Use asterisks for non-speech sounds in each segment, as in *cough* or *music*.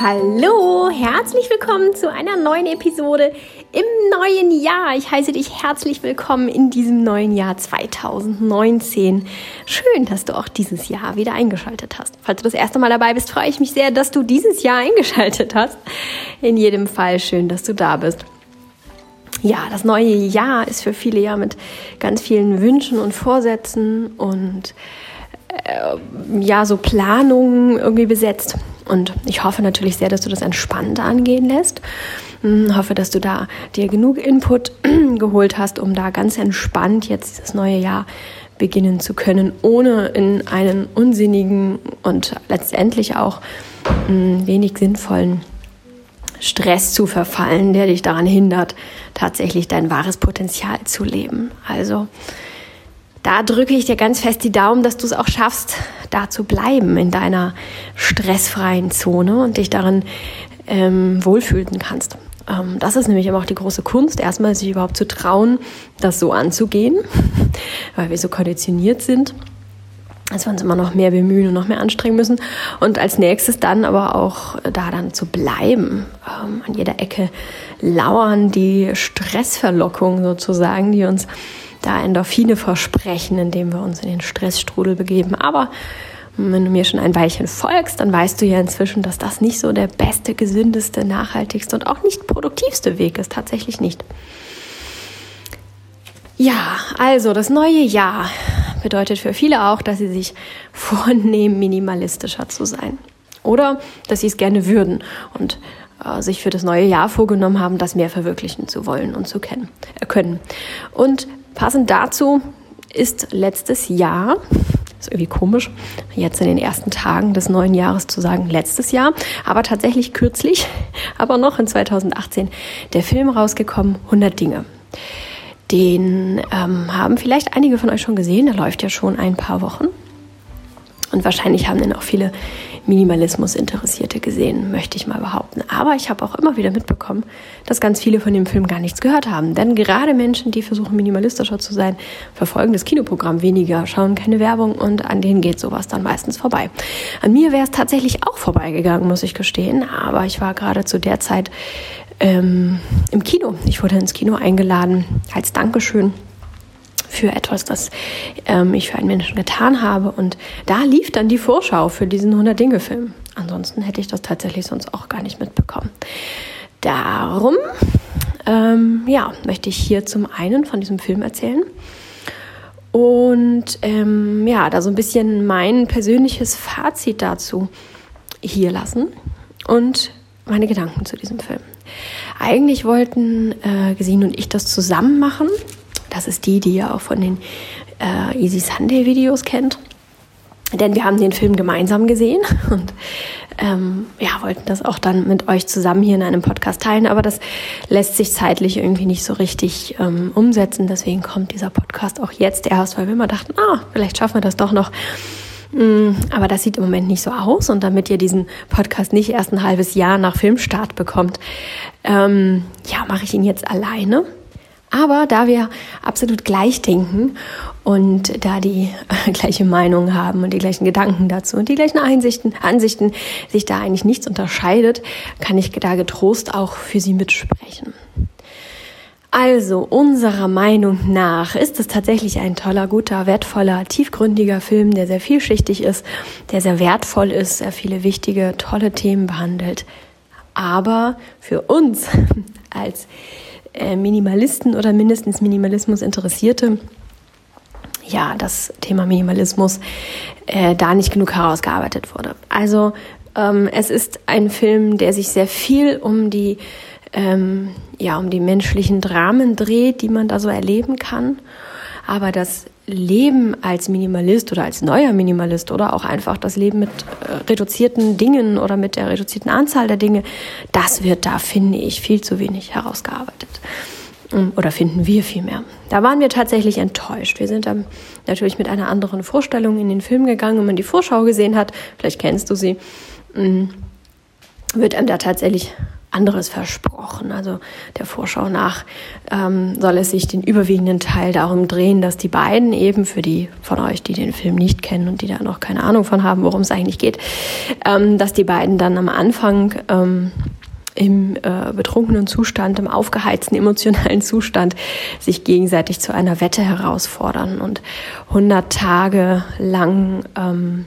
Hallo, herzlich willkommen zu einer neuen Episode im neuen Jahr. Ich heiße dich herzlich willkommen in diesem neuen Jahr 2019. Schön, dass du auch dieses Jahr wieder eingeschaltet hast. Falls du das erste Mal dabei bist, freue ich mich sehr, dass du dieses Jahr *laughs* eingeschaltet hast. In jedem Fall schön, dass du da bist. Ja, das neue Jahr ist für viele ja mit ganz vielen Wünschen und Vorsätzen und äh, ja, so Planungen irgendwie besetzt. Und ich hoffe natürlich sehr, dass du das entspannt angehen lässt. Ich hm, hoffe, dass du da dir genug Input *clears throat* geholt hast, um da ganz entspannt jetzt das neue Jahr beginnen zu können, ohne in einen unsinnigen und letztendlich auch hm, wenig sinnvollen Stress zu verfallen, der dich daran hindert, tatsächlich dein wahres Potenzial zu leben. Also da drücke ich dir ganz fest die Daumen, dass du es auch schaffst, da zu bleiben in deiner stressfreien Zone und dich darin ähm, wohlfühlen kannst. Ähm, das ist nämlich aber auch die große Kunst, erstmal sich überhaupt zu trauen, das so anzugehen, *laughs* weil wir so konditioniert sind dass wir uns immer noch mehr bemühen und noch mehr anstrengen müssen. Und als nächstes dann aber auch da dann zu bleiben. Ähm, an jeder Ecke lauern die Stressverlockungen sozusagen, die uns da Endorphine versprechen, indem wir uns in den Stressstrudel begeben. Aber wenn du mir schon ein Weilchen folgst, dann weißt du ja inzwischen, dass das nicht so der beste, gesündeste, nachhaltigste und auch nicht produktivste Weg ist. Tatsächlich nicht. Ja, also das neue Jahr bedeutet für viele auch, dass sie sich *laughs* vornehmen, minimalistischer zu sein. Oder dass sie es gerne würden und äh, sich für das neue Jahr vorgenommen haben, das mehr verwirklichen zu wollen und zu kennen, äh, können. Und Passend dazu ist letztes Jahr, ist irgendwie komisch, jetzt in den ersten Tagen des neuen Jahres zu sagen, letztes Jahr, aber tatsächlich kürzlich, *laughs* aber noch in 2018, der Film rausgekommen, 100 Dinge. Den ähm, haben vielleicht einige von euch schon gesehen, der läuft ja schon ein paar Wochen. Und wahrscheinlich haben den auch viele Minimalismus-Interessierte gesehen, möchte ich mal behaupten. Aber ich habe auch immer wieder mitbekommen, dass ganz viele von dem Film gar nichts gehört haben. Denn gerade Menschen, die versuchen, minimalistischer zu sein, verfolgen das Kinoprogramm weniger, schauen keine Werbung und an denen geht sowas dann meistens vorbei. An mir wäre es tatsächlich auch vorbeigegangen, muss ich gestehen. Aber ich war gerade zu der Zeit ähm, im Kino. Ich wurde ins Kino eingeladen als Dankeschön für etwas, das ähm, ich für einen Menschen getan habe. Und da lief dann die Vorschau für diesen 100-Dinge-Film. Ansonsten hätte ich das tatsächlich sonst auch gar nicht mitbekommen. Darum ähm, ja, möchte ich hier zum einen von diesem Film erzählen und ähm, ja, da so ein bisschen mein persönliches Fazit dazu hier lassen und meine Gedanken zu diesem Film. Eigentlich wollten äh, Gesine und ich das zusammen machen, das ist die, die ihr auch von den äh, Easy Sunday Videos kennt. Denn wir haben den Film gemeinsam gesehen *laughs* und ähm, ja, wollten das auch dann mit euch zusammen hier in einem Podcast teilen. Aber das lässt sich zeitlich irgendwie nicht so richtig ähm, umsetzen. Deswegen kommt dieser Podcast auch jetzt erst, weil wir immer dachten, ah, vielleicht schaffen wir das doch noch. Mm, aber das sieht im Moment nicht so aus. Und damit ihr diesen Podcast nicht erst ein halbes Jahr nach Filmstart bekommt, ähm, ja, mache ich ihn jetzt alleine. Aber da wir absolut gleich denken und da die *laughs* gleiche Meinung haben und die gleichen Gedanken dazu und die gleichen Einsichten, Ansichten sich da eigentlich nichts unterscheidet, kann ich da getrost auch für Sie mitsprechen. Also, unserer Meinung nach ist es tatsächlich ein toller, guter, wertvoller, tiefgründiger Film, der sehr vielschichtig ist, der sehr wertvoll ist, sehr viele wichtige, tolle Themen behandelt. Aber für uns *laughs* als äh, Minimalisten oder mindestens Minimalismus Interessierte ja, das Thema Minimalismus äh, da nicht genug herausgearbeitet wurde. Also ähm, es ist ein Film, der sich sehr viel um die ähm, ja um die menschlichen Dramen dreht, die man da so erleben kann. Aber das Leben als Minimalist oder als neuer Minimalist oder auch einfach das Leben mit äh, reduzierten Dingen oder mit der reduzierten Anzahl der Dinge, das wird da, finde ich, viel zu wenig herausgearbeitet. Ähm, oder finden wir vielmehr. Da waren wir tatsächlich enttäuscht. Wir sind dann natürlich mit einer anderen Vorstellung in den Film gegangen. Wenn man die Vorschau gesehen hat, vielleicht kennst du sie, mm, wird einem da tatsächlich anderes versprochen. Also der Vorschau nach ähm, soll es sich den überwiegenden Teil darum drehen, dass die beiden eben für die von euch, die den Film nicht kennen und die da noch keine Ahnung von haben, worum es eigentlich geht, ähm, dass die beiden dann am Anfang ähm, im äh, betrunkenen Zustand, im aufgeheizten emotionalen Zustand sich gegenseitig zu einer Wette herausfordern und 100 Tage lang ähm,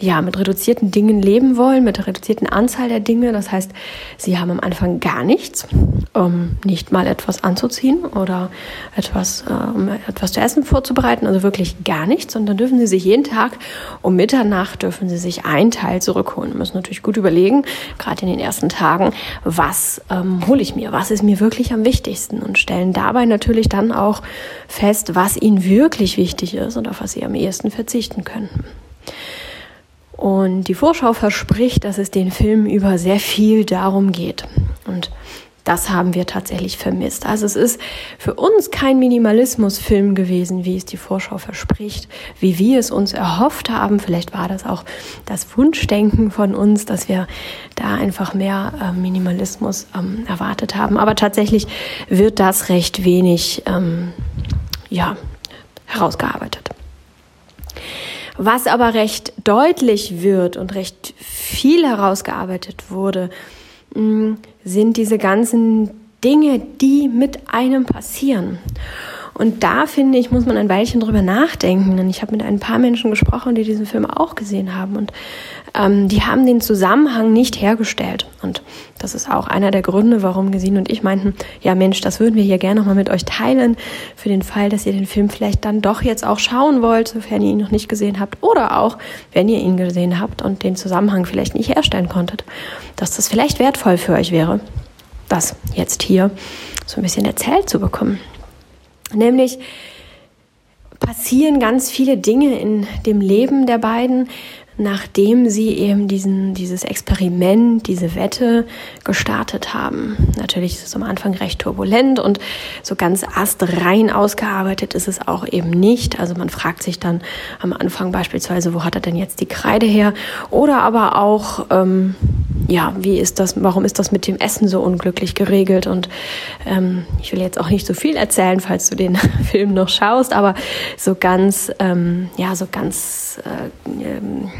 ja, mit reduzierten Dingen leben wollen, mit der reduzierten Anzahl der Dinge. Das heißt, sie haben am Anfang gar nichts, um nicht mal etwas anzuziehen oder etwas, um etwas zu essen vorzubereiten, also wirklich gar nichts. Und dann dürfen sie sich jeden Tag um Mitternacht dürfen sie sich einen Teil zurückholen. Müssen natürlich gut überlegen, gerade in den ersten Tagen, was ähm, hole ich mir, was ist mir wirklich am wichtigsten und stellen dabei natürlich dann auch fest, was ihnen wirklich wichtig ist und auf was sie am ehesten verzichten könnten. Und die Vorschau verspricht, dass es den Film über sehr viel darum geht. Und das haben wir tatsächlich vermisst. Also es ist für uns kein Minimalismusfilm gewesen, wie es die Vorschau verspricht, wie wir es uns erhofft haben. Vielleicht war das auch das Wunschdenken von uns, dass wir da einfach mehr äh, Minimalismus ähm, erwartet haben. Aber tatsächlich wird das recht wenig ähm, ja, herausgearbeitet. Was aber recht deutlich wird und recht viel herausgearbeitet wurde, mm, sind diese ganzen Dinge, die mit einem passieren. Und da finde ich, muss man ein Weilchen drüber nachdenken. Denn ich habe mit ein paar Menschen gesprochen, die diesen Film auch gesehen haben. Und ähm, die haben den Zusammenhang nicht hergestellt. Und das ist auch einer der Gründe, warum Gesine und ich meinten, ja Mensch, das würden wir hier gerne nochmal mit euch teilen, für den Fall, dass ihr den Film vielleicht dann doch jetzt auch schauen wollt, sofern ihr ihn noch nicht gesehen habt. Oder auch, wenn ihr ihn gesehen habt und den Zusammenhang vielleicht nicht herstellen konntet, dass das vielleicht wertvoll für euch wäre, das jetzt hier so ein bisschen erzählt zu bekommen. Nämlich passieren ganz viele Dinge in dem Leben der beiden, nachdem sie eben diesen, dieses Experiment, diese Wette gestartet haben. Natürlich ist es am Anfang recht turbulent und so ganz astrein ausgearbeitet ist es auch eben nicht. Also man fragt sich dann am Anfang beispielsweise, wo hat er denn jetzt die Kreide her? Oder aber auch, ähm, ja, wie ist das, warum ist das mit dem Essen so unglücklich geregelt? Und ähm, ich will jetzt auch nicht so viel erzählen, falls du den *laughs* Film noch schaust, aber so ganz, ähm, ja, so ganz äh, ähm,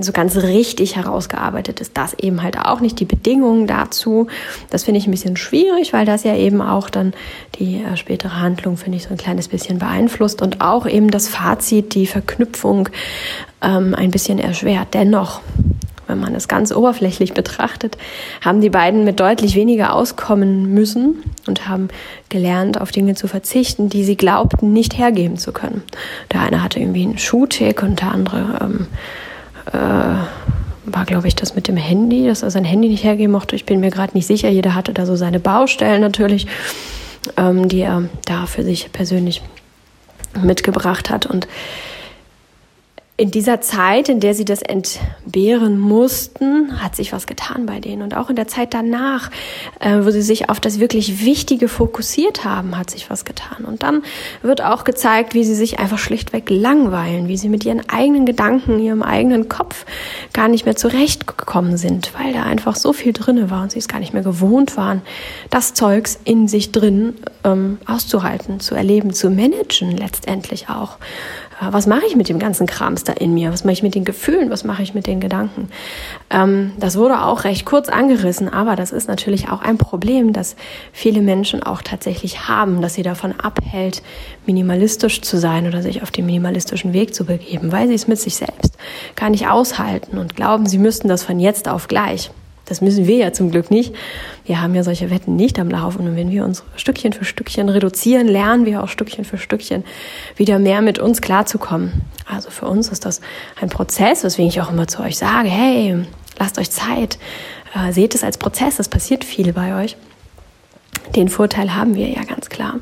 so ganz richtig herausgearbeitet ist das eben halt auch nicht. Die Bedingungen dazu, das finde ich ein bisschen schwierig, weil das ja eben auch dann die äh, spätere Handlung, finde ich, so ein kleines bisschen beeinflusst und auch eben das Fazit, die Verknüpfung ähm, ein bisschen erschwert. Dennoch wenn man es ganz oberflächlich betrachtet, haben die beiden mit deutlich weniger auskommen müssen und haben gelernt, auf Dinge zu verzichten, die sie glaubten, nicht hergeben zu können. Der eine hatte irgendwie einen Schuhtick und der andere ähm, äh, war, glaube ich, das mit dem Handy, dass er sein Handy nicht hergeben mochte. Ich bin mir gerade nicht sicher. Jeder hatte da so seine Baustellen natürlich, ähm, die er da für sich persönlich mitgebracht hat. Und in dieser Zeit, in der sie das entbehren mussten, hat sich was getan bei denen. Und auch in der Zeit danach, äh, wo sie sich auf das wirklich Wichtige fokussiert haben, hat sich was getan. Und dann wird auch gezeigt, wie sie sich einfach schlichtweg langweilen, wie sie mit ihren eigenen Gedanken, ihrem eigenen Kopf gar nicht mehr zurechtgekommen sind, weil da einfach so viel drinne war und sie es gar nicht mehr gewohnt waren, das Zeugs in sich drin ähm, auszuhalten, zu erleben, zu managen letztendlich auch. Was mache ich mit dem ganzen Krams da in mir? Was mache ich mit den Gefühlen? Was mache ich mit den Gedanken? Ähm, das wurde auch recht kurz angerissen, aber das ist natürlich auch ein Problem, das viele Menschen auch tatsächlich haben, dass sie davon abhält, minimalistisch zu sein oder sich auf den minimalistischen Weg zu begeben, weil sie es mit sich selbst gar nicht aushalten und glauben, sie müssten das von jetzt auf gleich. Das müssen wir ja zum Glück nicht. Wir haben ja solche Wetten nicht am Laufen. Und wenn wir uns Stückchen für Stückchen reduzieren, lernen wir auch Stückchen für Stückchen wieder mehr mit uns klarzukommen. Also für uns ist das ein Prozess, weswegen ich auch immer zu euch sage, hey, lasst euch Zeit, äh, seht es als Prozess, es passiert viel bei euch. Den Vorteil haben wir ja ganz klar.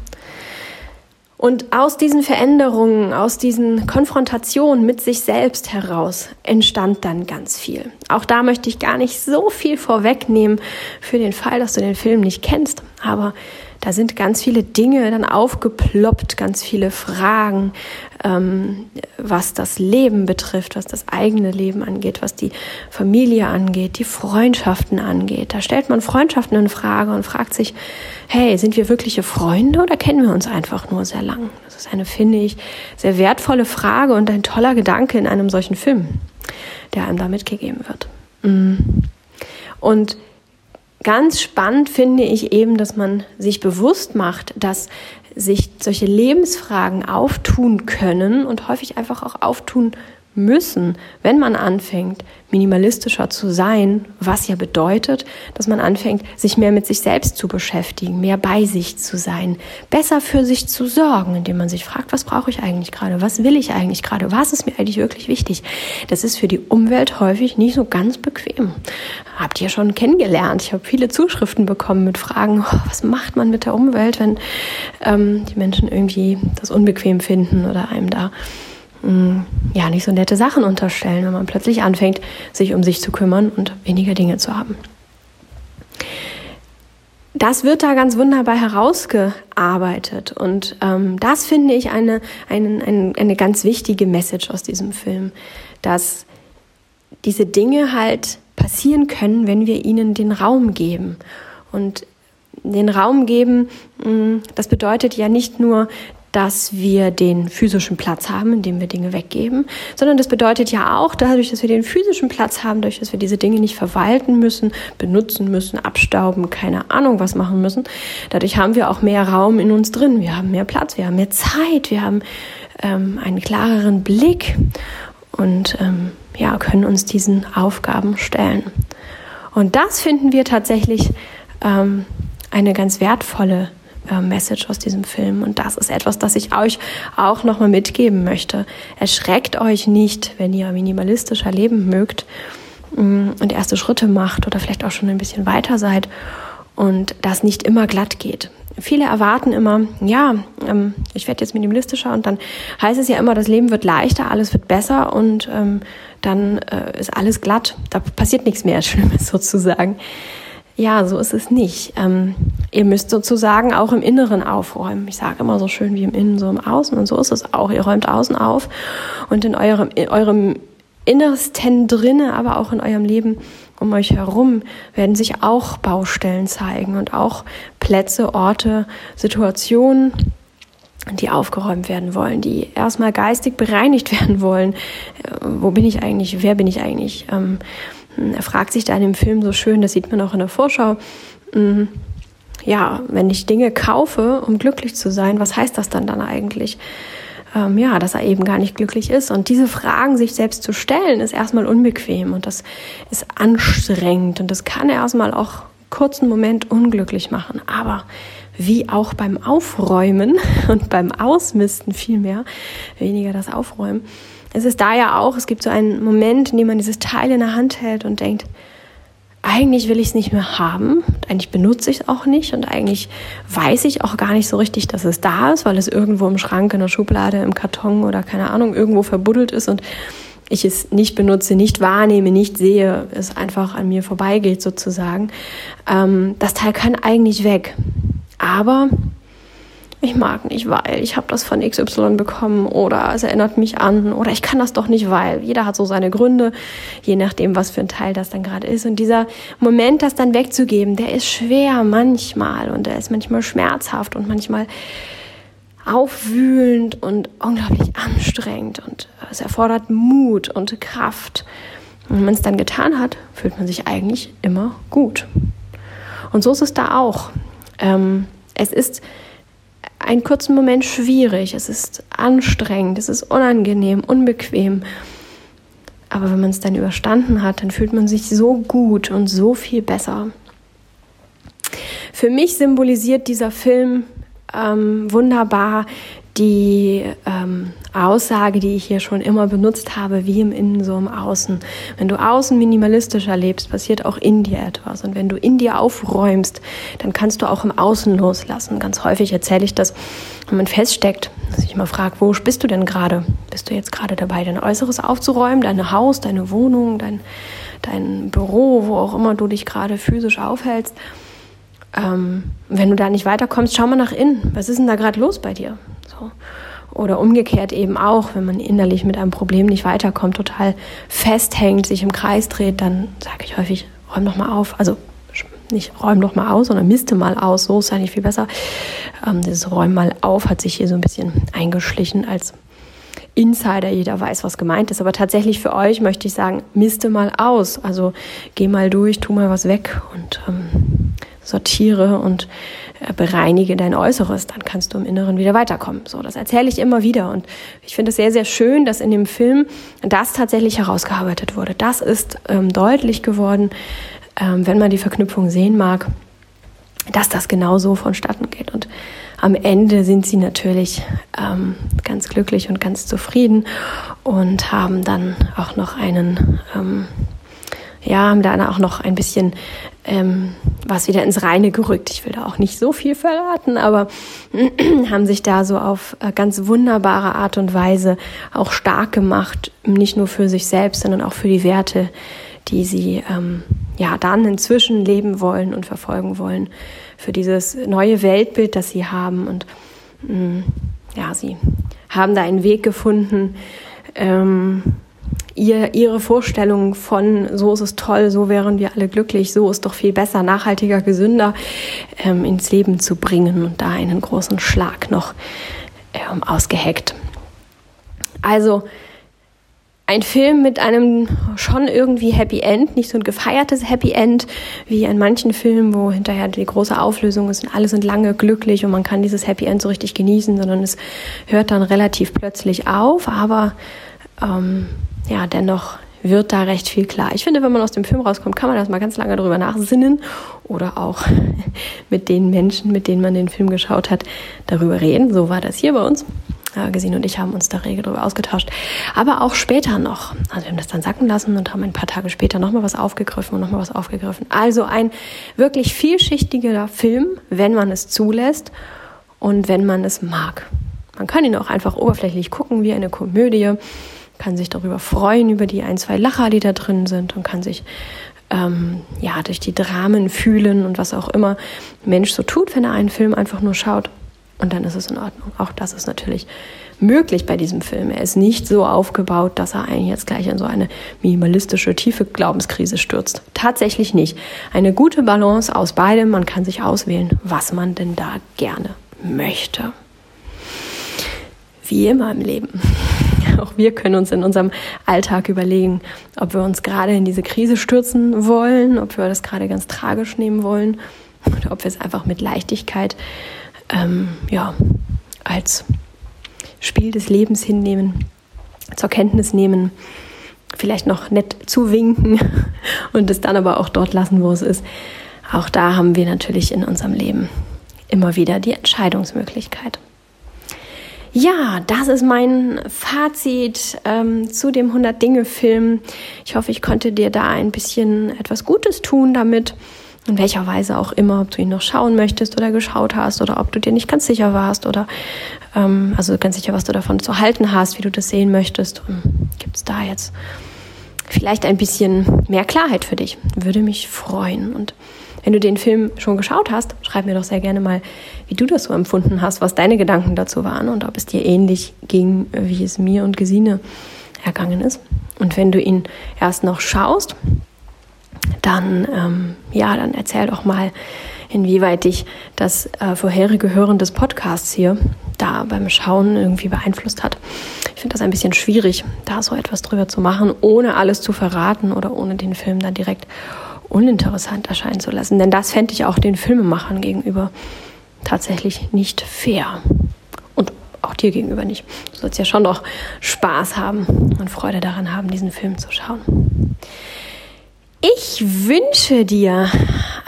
Und aus diesen Veränderungen, aus diesen Konfrontationen mit sich selbst heraus entstand dann ganz viel. Auch da möchte ich gar nicht so viel vorwegnehmen für den Fall, dass du den Film nicht kennst. Aber da sind ganz viele Dinge dann aufgeploppt, ganz viele Fragen, ähm, was das Leben betrifft, was das eigene Leben angeht, was die Familie angeht, die Freundschaften angeht. Da stellt man Freundschaften in Frage und fragt sich, hey, sind wir wirkliche Freunde oder kennen wir uns einfach nur sehr lang? Das ist eine, finde ich, sehr wertvolle Frage und ein toller Gedanke in einem solchen Film, der einem da mitgegeben wird. Mm. Und ganz spannend finde ich eben, dass man sich bewusst macht, dass sich solche Lebensfragen auftun können und häufig einfach auch auftun müssen, wenn man anfängt, minimalistischer zu sein, was ja bedeutet, dass man anfängt, sich mehr mit sich selbst zu beschäftigen, mehr bei sich zu sein, besser für sich zu sorgen, indem man sich fragt, was brauche ich eigentlich gerade, was will ich eigentlich gerade, was ist mir eigentlich wirklich wichtig. Das ist für die Umwelt häufig nicht so ganz bequem. Habt ihr schon kennengelernt? Ich habe viele Zuschriften bekommen mit Fragen, oh, was macht man mit der Umwelt, wenn ähm, die Menschen irgendwie das unbequem finden oder einem da ja, nicht so nette Sachen unterstellen, wenn man plötzlich anfängt, sich um sich zu kümmern und weniger Dinge zu haben. Das wird da ganz wunderbar herausgearbeitet und ähm, das finde ich eine, eine, eine, eine ganz wichtige Message aus diesem Film, dass diese Dinge halt passieren können, wenn wir ihnen den Raum geben. Und den Raum geben, das bedeutet ja nicht nur, dass wir den physischen Platz haben, in dem wir Dinge weggeben, sondern das bedeutet ja auch, dadurch, dass wir den physischen Platz haben, dadurch, dass wir diese Dinge nicht verwalten müssen, benutzen müssen, abstauben, keine Ahnung was machen müssen, dadurch haben wir auch mehr Raum in uns drin, wir haben mehr Platz, wir haben mehr Zeit, wir haben ähm, einen klareren Blick und ähm, ja, können uns diesen Aufgaben stellen. Und das finden wir tatsächlich ähm, eine ganz wertvolle äh, Message aus diesem Film. Und das ist etwas, das ich euch auch nochmal mitgeben möchte. Erschreckt euch nicht, wenn ihr minimalistischer leben mögt mm, und erste Schritte macht oder vielleicht auch schon ein bisschen weiter seid und das nicht immer glatt geht. Viele erwarten immer, ja, ähm, ich werde jetzt minimalistischer und dann heißt es ja immer, das Leben wird leichter, alles wird besser und ähm, dann äh, ist alles glatt. Da passiert nichts mehr *laughs* Schlimmes sozusagen. Ja, so ist es nicht. Ähm, ihr müsst sozusagen auch im Inneren aufräumen. Ich sage immer so schön wie im Innen, so im Außen. Und so ist es auch. Ihr räumt außen auf und in eurem, in eurem Innersten drinne, aber auch in eurem Leben um euch herum werden sich auch Baustellen zeigen und auch Plätze, Orte, Situationen, die aufgeräumt werden wollen, die erstmal geistig bereinigt *laughs* werden wollen. Äh, wo bin ich eigentlich? Wer bin ich eigentlich? Ähm, er fragt sich da in dem Film so schön, das sieht man auch in der Vorschau, mm, ja, wenn ich Dinge kaufe, um glücklich zu sein, was heißt das dann dann eigentlich? Ähm, ja, dass er eben gar nicht glücklich ist. Und diese Fragen sich selbst zu stellen, ist erstmal unbequem und das ist anstrengend und das kann erstmal auch kurzen Moment unglücklich machen. Aber wie auch beim Aufräumen *laughs* und beim Ausmisten vielmehr, weniger das Aufräumen, es ist da ja auch, es gibt so einen Moment, in dem man dieses Teil in der Hand hält und denkt, eigentlich will ich es nicht mehr haben, eigentlich benutze ich es auch nicht und eigentlich weiß ich auch gar nicht so richtig, dass es da ist, weil es irgendwo im Schrank, in der Schublade, im Karton oder keine Ahnung, irgendwo verbuddelt ist und ich es nicht benutze, nicht wahrnehme, nicht sehe, es einfach an mir vorbeigeht sozusagen. Ähm, das Teil kann eigentlich weg. Aber ich mag nicht, weil ich habe das von XY bekommen oder es erinnert mich an oder ich kann das doch nicht, weil jeder hat so seine Gründe, je nachdem, was für ein Teil das dann gerade ist. Und dieser Moment, das dann wegzugeben, der ist schwer manchmal und der ist manchmal schmerzhaft und manchmal aufwühlend und unglaublich anstrengend und es erfordert Mut und Kraft. Und wenn man es dann getan hat, fühlt man sich eigentlich immer gut. Und so ist es da auch. Ähm, es ist einen kurzen Moment schwierig, es ist anstrengend, es ist unangenehm, unbequem. Aber wenn man es dann überstanden hat, dann fühlt man sich so gut und so viel besser. Für mich symbolisiert dieser Film ähm, wunderbar die ähm, Aussage, die ich hier schon immer benutzt habe, wie im Innen, so im Außen. Wenn du außen minimalistischer lebst, passiert auch in dir etwas. Und wenn du in dir aufräumst, dann kannst du auch im Außen loslassen. Ganz häufig erzähle ich das, wenn man feststeckt, dass ich mal frage, wo bist du denn gerade? Bist du jetzt gerade dabei, dein Äußeres aufzuräumen, dein Haus, deine Wohnung, dein, dein Büro, wo auch immer du dich gerade physisch aufhältst? ähm, wenn du da nicht weiterkommst, schau mal nach innen. Was ist denn da gerade los bei dir? So. Oder umgekehrt eben auch, wenn man innerlich mit einem Problem nicht weiterkommt, total festhängt, sich im Kreis dreht, dann sage ich häufig, räum doch mal auf. Also nicht räum doch mal aus, sondern misste mal aus. So ist eigentlich viel besser. Ähm, dieses Räum mal auf hat sich hier so ein bisschen eingeschlichen als Insider. Jeder weiß, was gemeint ist. Aber tatsächlich für euch möchte ich sagen, misste mal aus. Also geh mal durch, tu mal was weg und ähm, sortiere und bereinige dein Äußeres, dann kannst du im Inneren wieder weiterkommen. So, das erzähle ich immer wieder und ich finde es sehr, sehr schön, dass in dem Film das tatsächlich herausgearbeitet wurde. Das ist ähm, deutlich geworden, ähm, wenn man die Verknüpfung sehen mag, dass das genau so vonstatten geht. Und am Ende sind sie natürlich ähm, ganz glücklich und ganz zufrieden und haben dann auch noch einen, ähm, ja, haben dann auch noch ein bisschen ähm, was wieder ins Reine gerückt. Ich will da auch nicht so viel verraten, aber *clears throat* haben sich da so auf äh, ganz wunderbare Art und Weise auch stark gemacht, nicht nur für sich selbst, sondern auch für die Werte, die sie ähm, ja dann inzwischen leben wollen und verfolgen wollen, für dieses neue Weltbild, das sie haben und mh, mm, ja, sie haben da einen Weg gefunden, ähm, ihr, ihre Vorstellung von so ist es toll, so wären wir alle glücklich, so ist doch viel besser, nachhaltiger, gesünder ähm, ins Leben zu bringen und da einen großen Schlag noch ähm, ausgeheckt. Also ein Film mit einem schon irgendwie Happy End, nicht so ein gefeiertes Happy End wie in manchen Filmen, wo hinterher die große Auflösung ist und alle sind lange glücklich und man kann dieses Happy End so richtig genießen, sondern es hört dann relativ plötzlich auf, aber ähm, ja, dennoch wird da recht viel klar. Ich finde, wenn man aus dem Film rauskommt, kann man das mal ganz lange drüber nachsinnen oder auch *laughs* mit den Menschen, mit denen man den Film geschaut hat, darüber reden. So war das hier bei uns. Ja, Gesine und ich haben uns da rege drüber ausgetauscht. Aber auch später noch. Also wir haben das dann sacken lassen und haben ein paar Tage später nochmal was aufgegriffen und nochmal was aufgegriffen. Also ein wirklich vielschichtiger Film, wenn man es zulässt und wenn man es mag. Man kann ihn auch einfach oberflächlich gucken, wie eine Komödie kann sich darüber freuen, über die ein, zwei Lacher, die da drin sind und kann sich ähm, ja durch die Dramen fühlen und was auch immer Mensch so tut, wenn er einen Film einfach nur schaut. Und dann ist es in Ordnung. Auch das ist natürlich möglich bei diesem Film. Er ist nicht so aufgebaut, dass er einen jetzt gleich in so eine minimalistische, tiefe Glaubenskrise stürzt. Tatsächlich nicht. Eine gute Balance aus beidem. Man kann sich auswählen, was man denn da gerne möchte. Wie immer im Leben. *laughs* Auch wir können uns in unserem Alltag überlegen, ob wir uns gerade in diese Krise stürzen wollen, ob wir das gerade ganz tragisch nehmen wollen oder ob wir es einfach mit Leichtigkeit ähm, ja, als Spiel des Lebens hinnehmen, zur Kenntnis nehmen, vielleicht noch nett zuwinken *laughs* und es dann aber auch dort lassen, wo es ist. Auch da haben wir natürlich in unserem Leben immer wieder die Entscheidungsmöglichkeit. Ja, das ist mein Fazit ähm, zu dem 100 Dinge Film. Ich hoffe, ich konnte dir da ein bisschen etwas Gutes tun damit. In welcher Weise auch immer, ob du ihn noch schauen möchtest oder geschaut hast oder ob du dir nicht ganz sicher warst oder ähm, also ganz sicher, was du davon zu halten hast, wie du das sehen möchtest. Gibt es da jetzt vielleicht ein bisschen mehr Klarheit für dich? Würde mich freuen. Und wenn du den Film schon geschaut hast, schreib mir doch sehr gerne mal, wie du das so empfunden hast, was deine Gedanken dazu waren und ob es dir ähnlich ging, wie es mir und Gesine ergangen ist. Und wenn du ihn erst noch schaust, dann ähm, ja, dann erzähl doch mal, inwieweit dich das äh, vorherige Hören des Podcasts hier da beim Schauen irgendwie beeinflusst hat. Ich finde das ein bisschen schwierig, da so etwas drüber zu machen, ohne alles zu verraten oder ohne den Film dann direkt uninteressant erscheinen zu lassen. Denn das fände ich auch den Filmemachern gegenüber tatsächlich nicht fair. Und auch dir gegenüber nicht. Du sollst ja schon noch Spaß haben und Freude daran haben, diesen Film zu schauen. Ich wünsche dir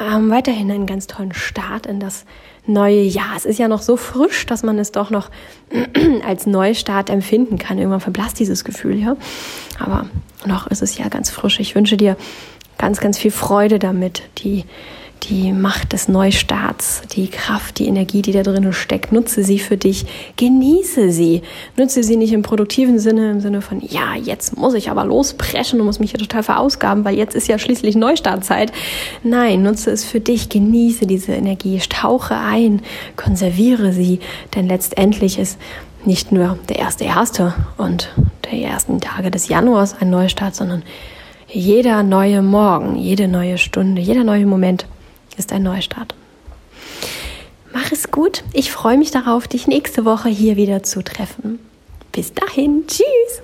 ähm, weiterhin einen ganz tollen Start in das neue Jahr. Es ist ja noch so frisch, dass man es doch noch *clears throat* als Neustart empfinden kann. Irgendwann verblasst dieses Gefühl, ja. Aber noch ist es ja ganz frisch. Ich wünsche dir ganz, ganz viel Freude damit, die die Macht des Neustarts, die Kraft, die Energie, die da drin steckt. Nutze sie für dich, genieße sie. Nutze sie nicht im produktiven Sinne, im Sinne von, ja, jetzt muss ich aber lospreschen und muss mich hier total verausgaben, weil jetzt ist ja schließlich Neustartzeit. Nein, nutze es für dich, genieße diese Energie, tauche ein, konserviere sie, denn letztendlich ist nicht nur der erste erste und der ersten Tage des Januars ein Neustart, sondern jeder neue Morgen, jede neue Stunde, jeder neue Moment ist ein Neustart. Mach es gut. Ich freue mich darauf, dich nächste Woche hier wieder zu treffen. Bis dahin. Tschüss.